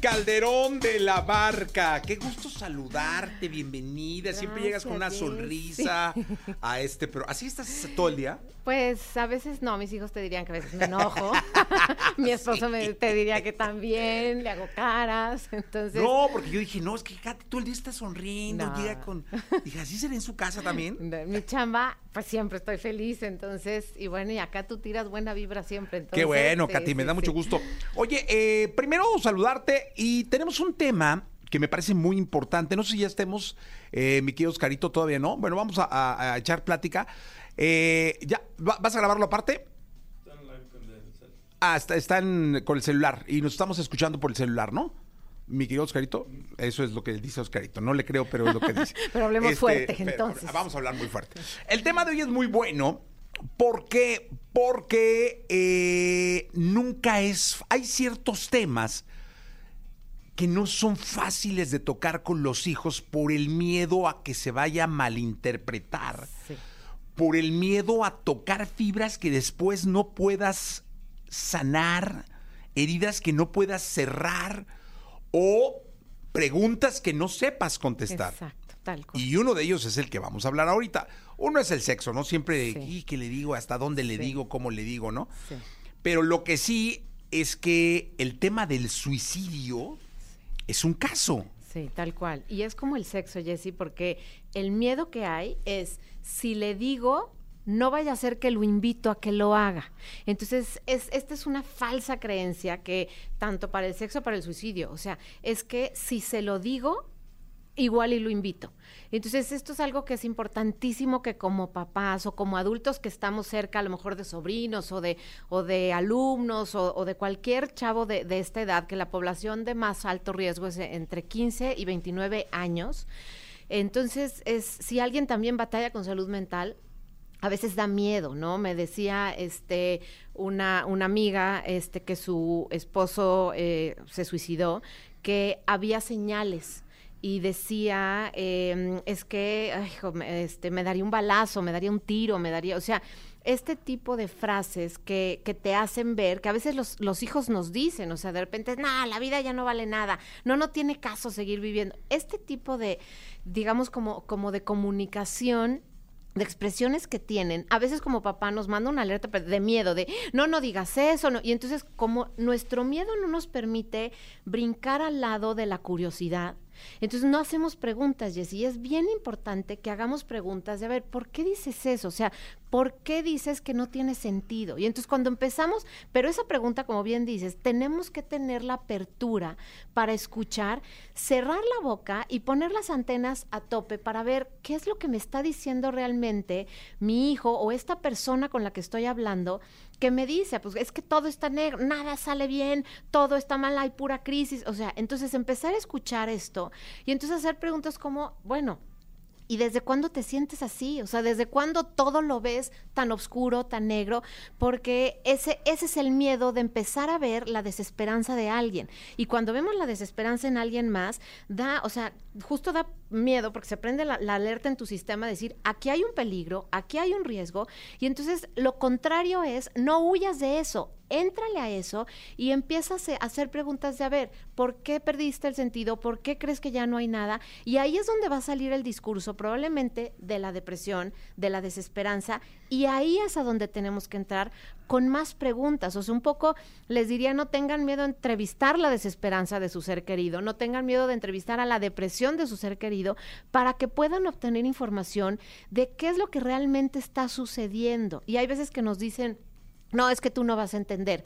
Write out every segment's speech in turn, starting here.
Calderón de la Barca, qué gusto saludarte, bienvenida. Siempre llegas con una sonrisa a este, pero ¿así estás todo el día? Pues a veces no, mis hijos te dirían que a veces me enojo. Mi esposo me, te diría que también, le hago caras. Entonces, No, porque yo dije, no, es que Katy todo el día está sonriendo, No. llega con. Dije, ¿así será en su casa también? mi chamba, pues siempre estoy feliz. Entonces, y bueno, y acá tú tiras buena vibra siempre. Entonces, Qué bueno, sí, Katy, me da mucho gusto. Oye, eh, primero saludarte y tenemos un tema que me parece muy importante. No sé si ya estemos, eh, mi querido Oscarito, todavía no. Bueno, vamos a, a- a echar plática. Eh, ¿Ya? ¿Va- ¿Vas a grabarlo aparte? Ah, está, están con el celular y nos estamos escuchando por el celular, ¿no? Mi querido Oscarito, eso es lo que dice Oscarito. No le creo, pero es lo que dice. Este, Pero hablemos fuerte, pero entonces. Vamos a hablar muy fuerte. El tema de hoy es muy bueno porque, porque eh, nunca es. Hay ciertos temas que no son fáciles de tocar con los hijos por el miedo a que se vaya a malinterpretar Sí. por el miedo a tocar fibras que después no puedas sanar, heridas que no puedas cerrar o preguntas que no sepas contestar. Exacto, tal cual. Y uno de ellos es el que vamos a hablar ahorita. Uno es el sexo, ¿no? Siempre, Sí. ¿y qué le digo? ¿Hasta dónde le Sí. digo? ¿Cómo le digo? ¿No? Sí. Pero lo que sí es que el tema del suicidio es un caso. Sí, tal cual. Y es como el sexo, Jessy, porque el miedo que hay es, si le digo, no vaya a ser que lo invito a que lo haga. Entonces, es, esta es una falsa creencia que tanto para el sexo, para el suicidio, o sea, es que si se lo digo, igual y lo invito. Entonces, esto es algo que es importantísimo que como papás o como adultos que estamos cerca, a lo mejor de sobrinos o de, o de alumnos o, de cualquier chavo de, de esta edad, que la población de más alto riesgo es entre 15 y 29 años. Entonces, es, si alguien también batalla con salud mental, a veces da miedo, ¿no? Me decía este una, una amiga este que su esposo eh, se suicidó, que había señales y decía eh, es que este, me daría un balazo, me daría un tiro, me daría, o sea, este tipo de frases que, que te hacen ver, que a veces los, los hijos nos dicen, o sea, de repente, no, la vida ya no vale nada, no, no tiene caso seguir viviendo. Este tipo de, digamos, como, como de comunicación de expresiones que tienen, a veces como papá nos manda una alerta de miedo, de no, no digas eso, no. y entonces como nuestro miedo no nos permite brincar al lado de la curiosidad, entonces no hacemos preguntas, Jessy, es bien importante que hagamos preguntas de, a ver, ¿por qué dices eso? O sea, ¿por qué dices que no tiene sentido? Y entonces cuando empezamos, pero esa pregunta, como bien dices, tenemos que tener la apertura para escuchar, cerrar la boca y poner las antenas a tope para ver qué es lo que me está diciendo realmente mi hijo o esta persona con la que estoy hablando que me dice, pues es que todo está negro, nada sale bien, todo está mal, hay pura crisis. O sea, entonces empezar a escuchar esto y entonces hacer preguntas como, bueno, ¿Y desde cuándo te sientes así? O sea, ¿desde cuándo todo lo ves tan oscuro, tan negro? Porque ese, ese es el miedo de empezar a ver la desesperanza de alguien. Y cuando vemos la desesperanza en alguien más, da, o sea, justo da miedo porque se prende la, la alerta en tu sistema de decir, aquí hay un peligro, aquí hay un riesgo. Y entonces lo contrario es, no huyas de eso, éntrale a eso y empiezas a hacer preguntas de, a ver, ¿por qué perdiste el sentido? ¿Por qué crees que ya no hay nada? Y ahí es donde va a salir el discurso probablemente de la depresión, de la desesperanza, y ahí es a donde tenemos que entrar con más preguntas. O sea, un poco les diría, no tengan miedo a entrevistar la desesperanza de su ser querido, no tengan miedo de entrevistar a la depresión de su ser querido, para que puedan obtener información de qué es lo que realmente está sucediendo. Y hay veces que nos dicen, no, es que tú no vas a entender.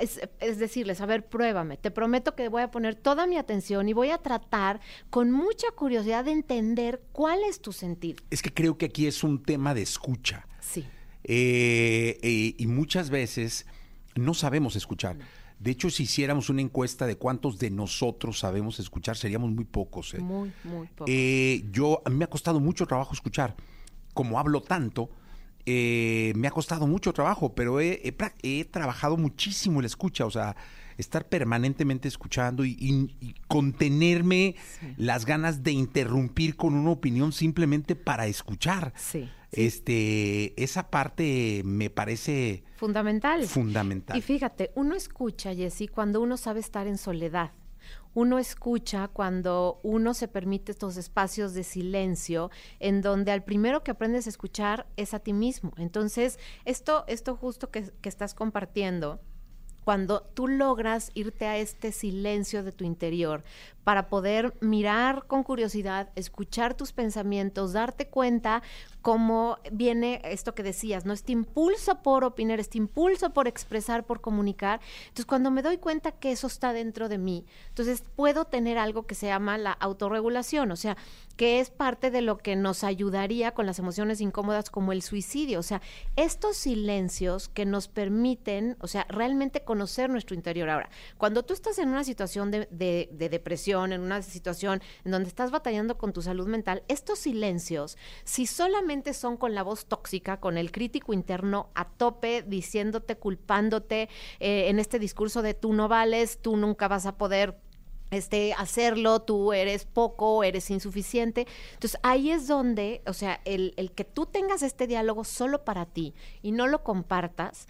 Es, es, decirles, a ver, pruébame, te prometo que voy a poner toda mi atención y voy a tratar con mucha curiosidad de entender cuál es tu sentir. Es que creo que aquí es un tema de escucha. Sí. Eh, eh, y muchas veces no sabemos escuchar. De hecho, si hiciéramos una encuesta de cuántos de nosotros sabemos escuchar, seríamos muy pocos. ¿eh? Muy, muy pocos. Yo, a mí me ha costado mucho trabajo escuchar. Como hablo tanto, eh, me ha costado mucho trabajo, pero he, he, he, trabajado muchísimo la escucha. O sea, estar permanentemente escuchando y, y- y contenerme las ganas de interrumpir con una opinión simplemente para escuchar. Sí. Este, esa parte me parece Fundamental. fundamental. Y fíjate, uno escucha, Jessy, cuando uno sabe estar en soledad. Uno escucha cuando uno se permite estos espacios de silencio en donde al primero que aprendes a escuchar es a ti mismo. Entonces, esto, esto justo que, que estás compartiendo, cuando tú logras irte a este silencio de tu interior para poder mirar con curiosidad, escuchar tus pensamientos, darte cuenta cómo viene esto que decías, ¿no? Este impulso por opinar, este impulso por expresar, por comunicar. Entonces, cuando me doy cuenta que eso está dentro de mí, entonces puedo tener algo que se llama la autorregulación, o sea, que es parte de lo que nos ayudaría con las emociones incómodas como el suicidio. O sea, estos silencios que nos permiten, o sea, realmente conocer nuestro interior. Ahora, cuando tú estás en una situación de, de- de depresión, en una situación en donde estás batallando con tu salud mental, estos silencios, si solamente son con la voz tóxica, con el crítico interno a tope, diciéndote, culpándote, eh, en este discurso de tú no vales, tú nunca vas a poder este, hacerlo, tú eres poco, eres insuficiente. Entonces ahí es donde, o sea, el, el que tú tengas este diálogo solo para ti y no lo compartas,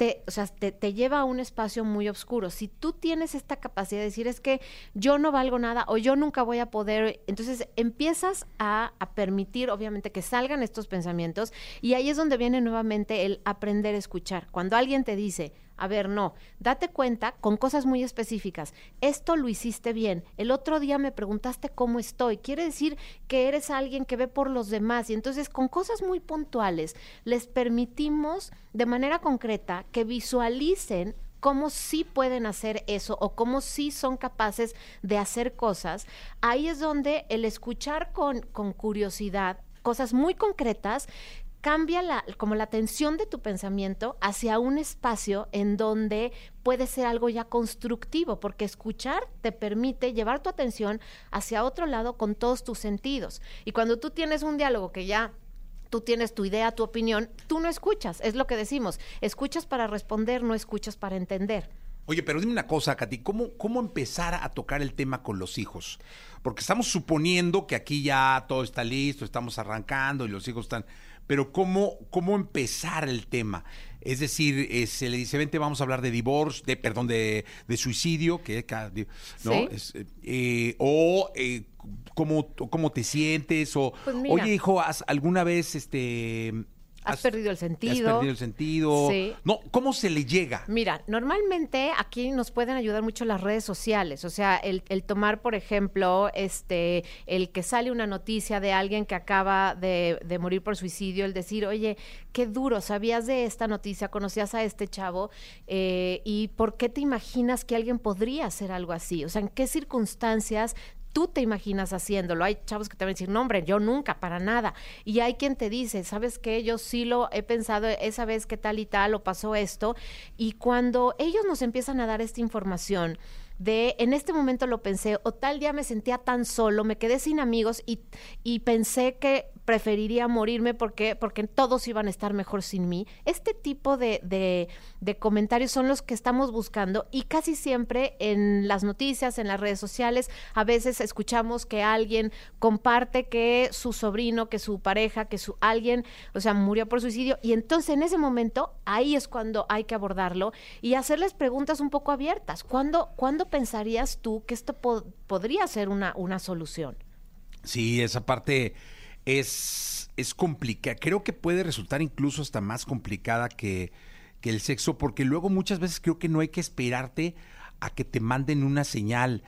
te, o sea, te, lleva a un espacio muy oscuro. Si tú tienes esta capacidad de decir es que yo no valgo nada o yo nunca voy a poder, entonces empiezas a permitir, obviamente, que salgan estos pensamientos y ahí es donde viene nuevamente el aprender a escuchar. Cuando alguien te dice, a ver, no, date cuenta con cosas muy específicas. Esto lo hiciste bien. El otro día me preguntaste cómo estoy. Quiere decir que eres alguien que ve por los demás. Y entonces con cosas muy puntuales les permitimos de manera concreta que visualicen cómo sí pueden hacer eso o cómo sí son capaces de hacer cosas. Ahí es donde el escuchar con, con curiosidad cosas muy concretas cambia la, como la atención de tu pensamiento hacia un espacio en donde puede ser algo ya constructivo, porque escuchar te permite llevar tu atención hacia otro lado con todos tus sentidos. Y cuando tú tienes un diálogo que ya tú tienes tu idea, tu opinión, tú no escuchas, es lo que decimos, escuchas para responder, no escuchas para entender. Oye, pero dime una cosa, Katy, ¿cómo, ¿cómo empezar a tocar el tema con los hijos? Porque estamos suponiendo que aquí ya todo está listo, estamos arrancando y los hijos están... Pero ¿cómo, cómo empezar el tema? Es decir, eh, se le dice, vente, vamos a hablar de divorcio, de, perdón, de, de suicidio, que ¿no? Sí. Es, eh, o eh, cómo, cómo te sientes, o Pues oye, hijo, ¿has alguna vez este Has perdido el sentido. Has perdido el sentido. Sí. No, ¿cómo se le llega? Mira, normalmente aquí nos pueden ayudar mucho las redes sociales, o sea, el, el tomar, por ejemplo, este, el que sale una noticia de alguien que acaba de, de morir por suicidio, el decir, oye, qué duro, sabías de esta noticia, conocías a este chavo, eh, y ¿por qué te imaginas que alguien podría hacer algo así? O sea, ¿en qué circunstancias tú te imaginas haciéndolo. Hay chavos que te van a decir, no, hombre, yo nunca, para nada. Y hay quien te dice, ¿sabes qué? Yo sí lo he pensado esa vez que tal y tal o pasó esto. Y cuando ellos nos empiezan a dar esta información, de en este momento lo pensé, o tal día me sentía tan solo, me quedé sin amigos y, y pensé que preferiría morirme porque, porque todos iban a estar mejor sin mí. Este tipo de, de, comentarios son los que estamos buscando y casi siempre en las noticias, en las redes sociales, a veces escuchamos que alguien comparte que su sobrino, que su pareja, que su alguien, o sea, murió por suicidio y entonces en ese momento ahí es cuando hay que abordarlo y hacerles preguntas un poco abiertas. ¿Cuándo, ¿cuándo pensarías tú que esto po- podría ser una, una solución? Sí, esa parte es, es complicada. Creo que puede resultar incluso hasta más complicada que, que el sexo, porque luego muchas veces creo que no hay que esperarte a que te manden una señal.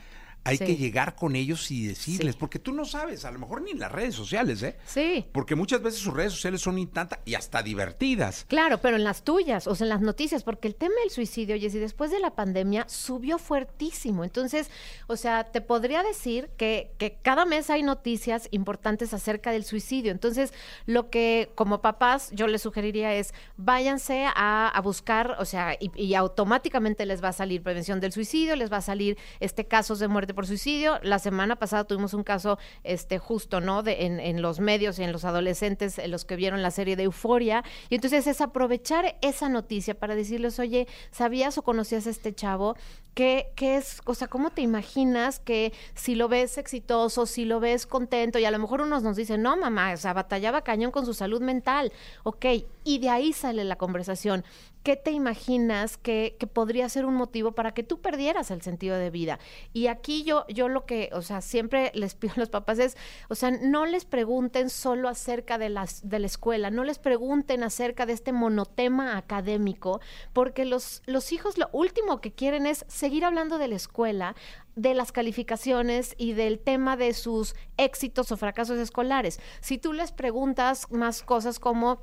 Hay Sí. que llegar con ellos y decirles, Sí. porque tú no sabes, a lo mejor ni en las redes sociales, ¿eh? Sí. Porque muchas veces sus redes sociales son intanta y hasta divertidas. Claro, pero en las tuyas, o sea, en las noticias, porque el tema del suicidio, Jessy, después de la pandemia subió fuertísimo. Entonces, o sea, te podría decir que, que cada mes hay noticias importantes acerca del suicidio. Entonces, lo que como papás yo les sugeriría es váyanse a, a buscar, o sea, y, y automáticamente les va a salir prevención del suicidio, les va a salir este casos de muerte por suicidio. La semana pasada tuvimos un caso este justo, ¿no? En, los medios y en los adolescentes, en los que vieron la serie de Euforia. Y entonces es aprovechar esa noticia para decirles, oye, ¿sabías o conocías a este chavo? ¿Qué, ¿Qué es, o sea, cómo te imaginas que si lo ves exitoso, si lo ves contento, y a lo mejor unos nos dicen, no, mamá, o sea, batallaba cañón con su salud mental, ok, y de ahí sale la conversación. ¿Qué te imaginas que, podría ser un motivo para que tú perdieras el sentido de vida? Y aquí yo, yo lo que, o sea, siempre les pido a los papás es, o sea, no les pregunten solo acerca de, las, de la escuela, no les pregunten acerca de este monotema académico, porque los, los hijos lo último que quieren es seguir hablando de la escuela, de las calificaciones y del tema de sus éxitos o fracasos escolares. Si tú les preguntas más cosas como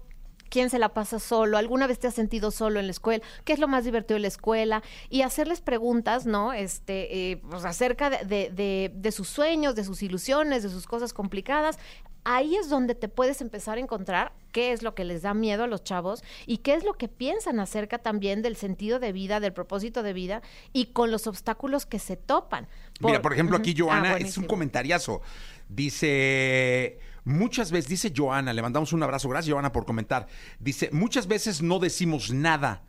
quién se la pasa solo, alguna vez te has sentido solo en la escuela, qué es lo más divertido de la escuela, y hacerles preguntas, ¿no? Este, eh, pues acerca de, de, de, de, sus sueños, de sus ilusiones, de sus cosas complicadas. Ahí es donde te puedes empezar a encontrar qué es lo que les da miedo a los chavos y qué es lo que piensan acerca también del sentido de vida, del propósito de vida y con los obstáculos que se topan. Por, Mira, por ejemplo, aquí Joana ah, es un comentariazo. Dice, muchas veces, dice Joana, le mandamos un abrazo, gracias Joana por comentar. Dice, muchas veces no decimos nada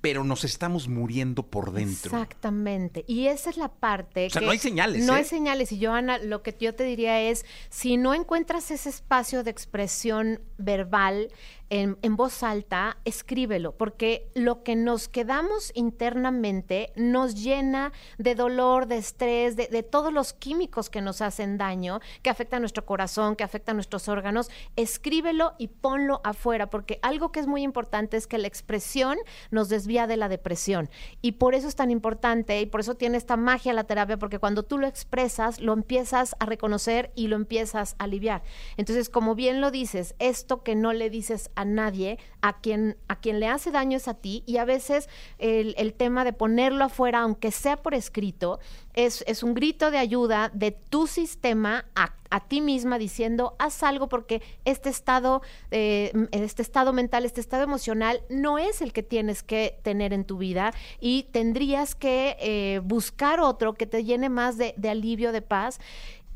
pero nos estamos muriendo por dentro. Exactamente. Y esa es la parte. O sea, no hay señales. No ¿eh? hay señales. Y Joana, lo que yo te diría es, si no encuentras ese espacio de expresión verbal, en, voz alta, escríbelo, porque lo que nos quedamos internamente nos llena de dolor, de estrés, de, de, todos los químicos que nos hacen daño, que afectan nuestro corazón, que afectan nuestros órganos. Escríbelo y ponlo afuera, porque algo que es muy importante es que la expresión nos desvía de la depresión. Y por eso es tan importante y por eso tiene esta magia la terapia, porque cuando tú lo expresas, lo empiezas a reconocer y lo empiezas a aliviar. Entonces, como bien lo dices, esto que no le dices nadie, a quien, a quien le hace daño es a ti y a veces el, el tema de ponerlo afuera, aunque sea por escrito, es, es un grito de ayuda de tu sistema a, a, ti misma diciendo haz algo porque este estado, eh, este estado mental, este estado emocional no es el que tienes que tener en tu vida y tendrías que eh, buscar otro que te llene más de alivio, de paz.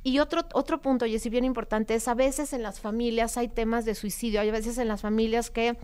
Y otro, otro punto, y es bien importante, es a veces en las familias hay temas de suicidio, hay veces en las familias que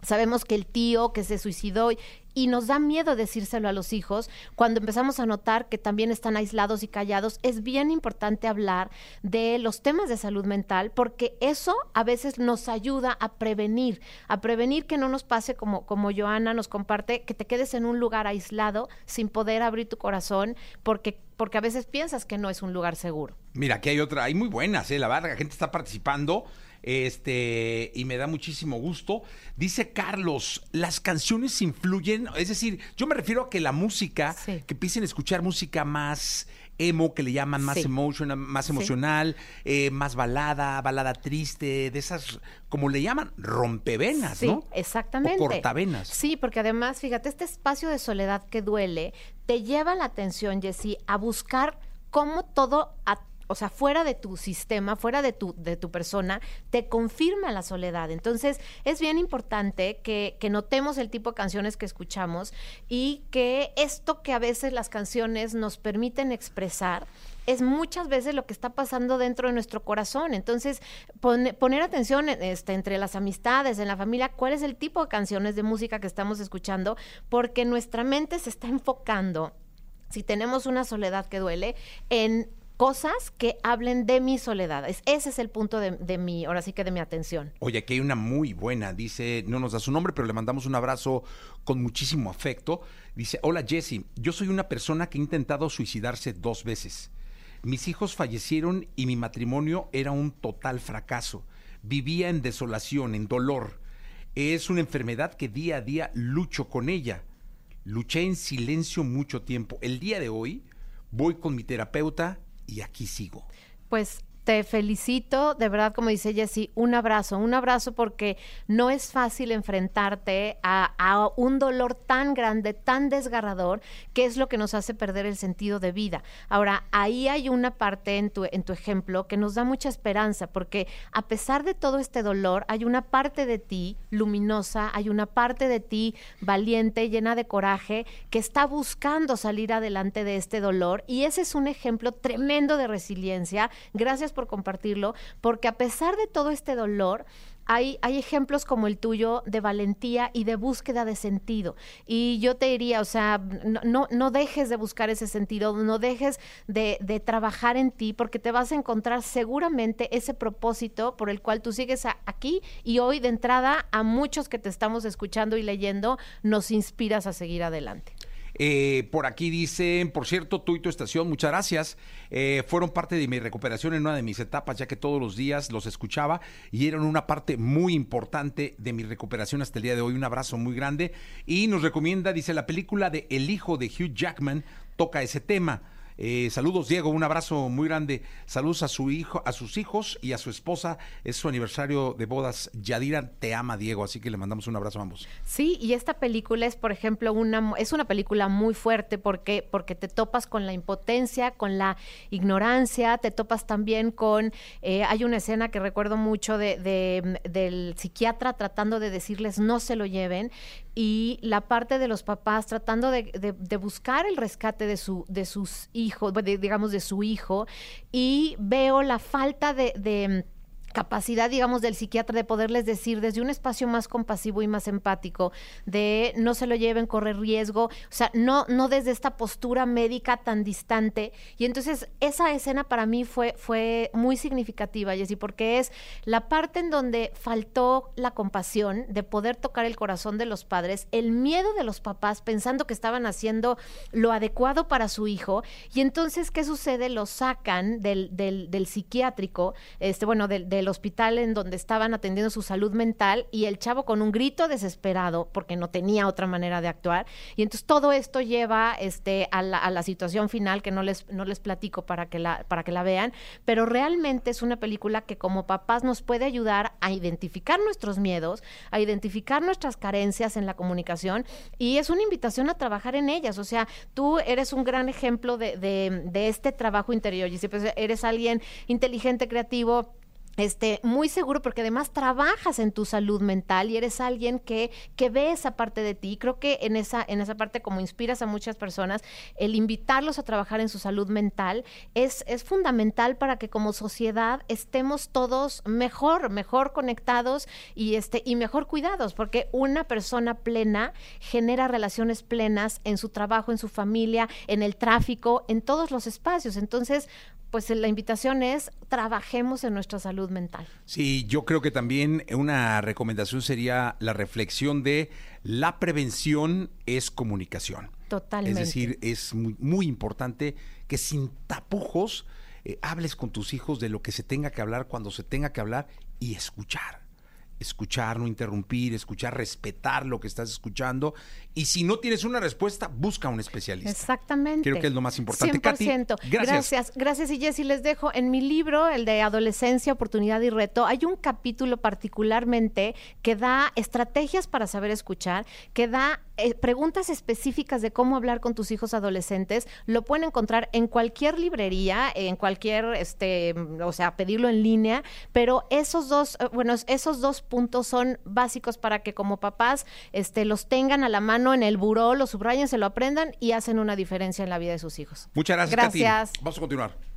sabemos que el tío que se suicidó y nos da miedo decírselo a los hijos cuando empezamos a notar que también están aislados y callados. Es bien importante hablar de los temas de salud mental porque eso a veces nos ayuda a prevenir, a prevenir que no nos pase como, como Joana nos comparte, que te quedes en un lugar aislado sin poder abrir tu corazón porque porque a veces piensas que no es un lugar seguro. Mira, aquí hay otra, hay muy buenas, ¿eh? la verdad, la gente está participando este, y me da muchísimo gusto. Dice Carlos, las canciones influyen, es decir, yo me refiero a que la música, sí. que empiecen a escuchar música más emo, que le llaman más, sí. emotion, más emocional, sí. eh, más balada, balada triste, de esas, como le llaman, rompevenas, sí, ¿no? Exactamente. O cortavenas. Sí, porque además, fíjate, este espacio de soledad que duele te lleva la atención, Jessie, a buscar cómo todo a o sea, fuera de tu sistema, fuera de tu, de tu persona, te confirma la soledad. Entonces, es bien importante que, notemos el tipo de canciones que escuchamos y que esto que a veces las canciones nos permiten expresar, es muchas veces lo que está pasando dentro de nuestro corazón. Entonces, pon, poner atención este, entre las amistades, en la familia, cuál es el tipo de canciones de música que estamos escuchando, porque nuestra mente se está enfocando, si tenemos una soledad que duele, en cosas que hablen de mi soledad. Es, ese es el punto de, mi, ahora sí que de mi atención. Oye, aquí hay una muy buena, dice, no nos da su nombre, pero le mandamos un abrazo con muchísimo afecto. Dice, hola Jesse, yo soy una persona que ha intentado suicidarse dos veces. Mis hijos fallecieron y mi matrimonio era un total fracaso. Vivía en desolación, en dolor. Es una enfermedad que día a día lucho con ella. Luché en silencio mucho tiempo. El día de hoy voy con mi terapeuta y aquí sigo. Pues te felicito, de verdad, como dice Jessie, un abrazo, un abrazo porque no es fácil enfrentarte a, a, un dolor tan grande, tan desgarrador, que es lo que nos hace perder el sentido de vida. Ahora, ahí hay una parte en tu, en tu ejemplo que nos da mucha esperanza, porque a pesar de todo este dolor, hay una parte de ti luminosa, hay una parte de ti valiente, llena de coraje, que está buscando salir adelante de este dolor. Y ese es un ejemplo tremendo de resiliencia. Gracias por compartirlo, porque a pesar de todo este dolor, hay, hay, ejemplos como el tuyo de valentía y de búsqueda de sentido. Y yo te diría, o sea, no, no dejes de buscar ese sentido, no dejes de, de, trabajar en ti, porque te vas a encontrar seguramente ese propósito por el cual tú sigues aquí y hoy de entrada a muchos que te estamos escuchando y leyendo, nos inspiras a seguir adelante. Eh, por aquí dicen, por cierto, tú y tu estación, muchas gracias. Eh, fueron parte de mi recuperación en una de mis etapas, ya que todos los días los escuchaba y eran una parte muy importante de mi recuperación hasta el día de hoy. Un abrazo muy grande. Y nos recomienda, dice, la película de El hijo de Hugh Jackman toca ese tema. Eh, saludos, Diego, un abrazo muy grande. Saludos a su hijo, a sus hijos y a su esposa. Es su aniversario de bodas. Yadira te ama, Diego, así que le mandamos un abrazo a ambos. Sí, y esta película es, por ejemplo, una es una película muy fuerte porque porque te topas con la impotencia, con la ignorancia, te topas también con eh, hay una escena que recuerdo mucho de, de, del psiquiatra tratando de decirles no se lo lleven y la parte de los papás tratando de, de, de buscar el rescate de su de sus hijos hijo, digamos, de su hijo, y veo la falta de, de capacidad, digamos, del psiquiatra de poderles decir desde un espacio más compasivo y más empático, de no se lo lleven, corre riesgo, o sea, no, no desde esta postura médica tan distante. Y entonces esa escena para mí fue, fue muy significativa, Jessy, porque es la parte en donde faltó la compasión de poder tocar el corazón de los padres, el miedo de los papás pensando que estaban haciendo lo adecuado para su hijo. Y entonces, ¿qué sucede? Lo sacan del, del, del psiquiátrico, este, bueno, del, del hospital en donde estaban atendiendo su salud mental y el chavo con un grito desesperado porque no tenía otra manera de actuar. Y entonces todo esto lleva este, a, la, a la situación final que no les, no les platico para que, la, para que la vean, pero realmente es una película que como papás nos puede ayudar a identificar nuestros miedos, a identificar nuestras carencias en la comunicación y es una invitación a trabajar en ellas. O sea, tú eres un gran ejemplo de, de, este trabajo interior y si eres alguien inteligente, creativo, este, muy seguro porque además trabajas en tu salud mental y eres alguien que, que ve esa parte de ti. Creo que en esa, en esa parte, como inspiras a muchas personas, el invitarlos a trabajar en su salud mental es, es fundamental para que como sociedad estemos todos mejor, mejor conectados y, este, y mejor cuidados, porque una persona plena genera relaciones plenas en su trabajo, en su familia, en el tráfico, en todos los espacios. Entonces, pues la invitación es trabajemos en nuestra salud mental. Sí, yo creo que también una recomendación sería la reflexión de la prevención es comunicación. Totalmente. Es decir, es muy, muy importante que sin tapujos eh, hables con tus hijos de lo que se tenga que hablar cuando se tenga que hablar y escuchar escuchar, no interrumpir, escuchar, respetar lo que estás escuchando. Y si no tienes una respuesta, busca a un especialista. Exactamente. Creo que es lo más importante. 100%. Katy, gracias. gracias. Gracias, y Jessy, les dejo en mi libro, el de Adolescencia, Oportunidad y Reto, hay un capítulo particularmente que da estrategias para saber escuchar, que da eh, preguntas específicas de cómo hablar con tus hijos adolescentes. Lo pueden encontrar en cualquier librería, en cualquier, este, o sea, pedirlo en línea, pero esos dos, eh, bueno, esos dos puntos son básicos para que como papás este, los tengan a la mano en el buró, los subrayen, se lo aprendan y hacen una diferencia en la vida de sus hijos. Muchas gracias. Gracias. Katy. Vamos a continuar.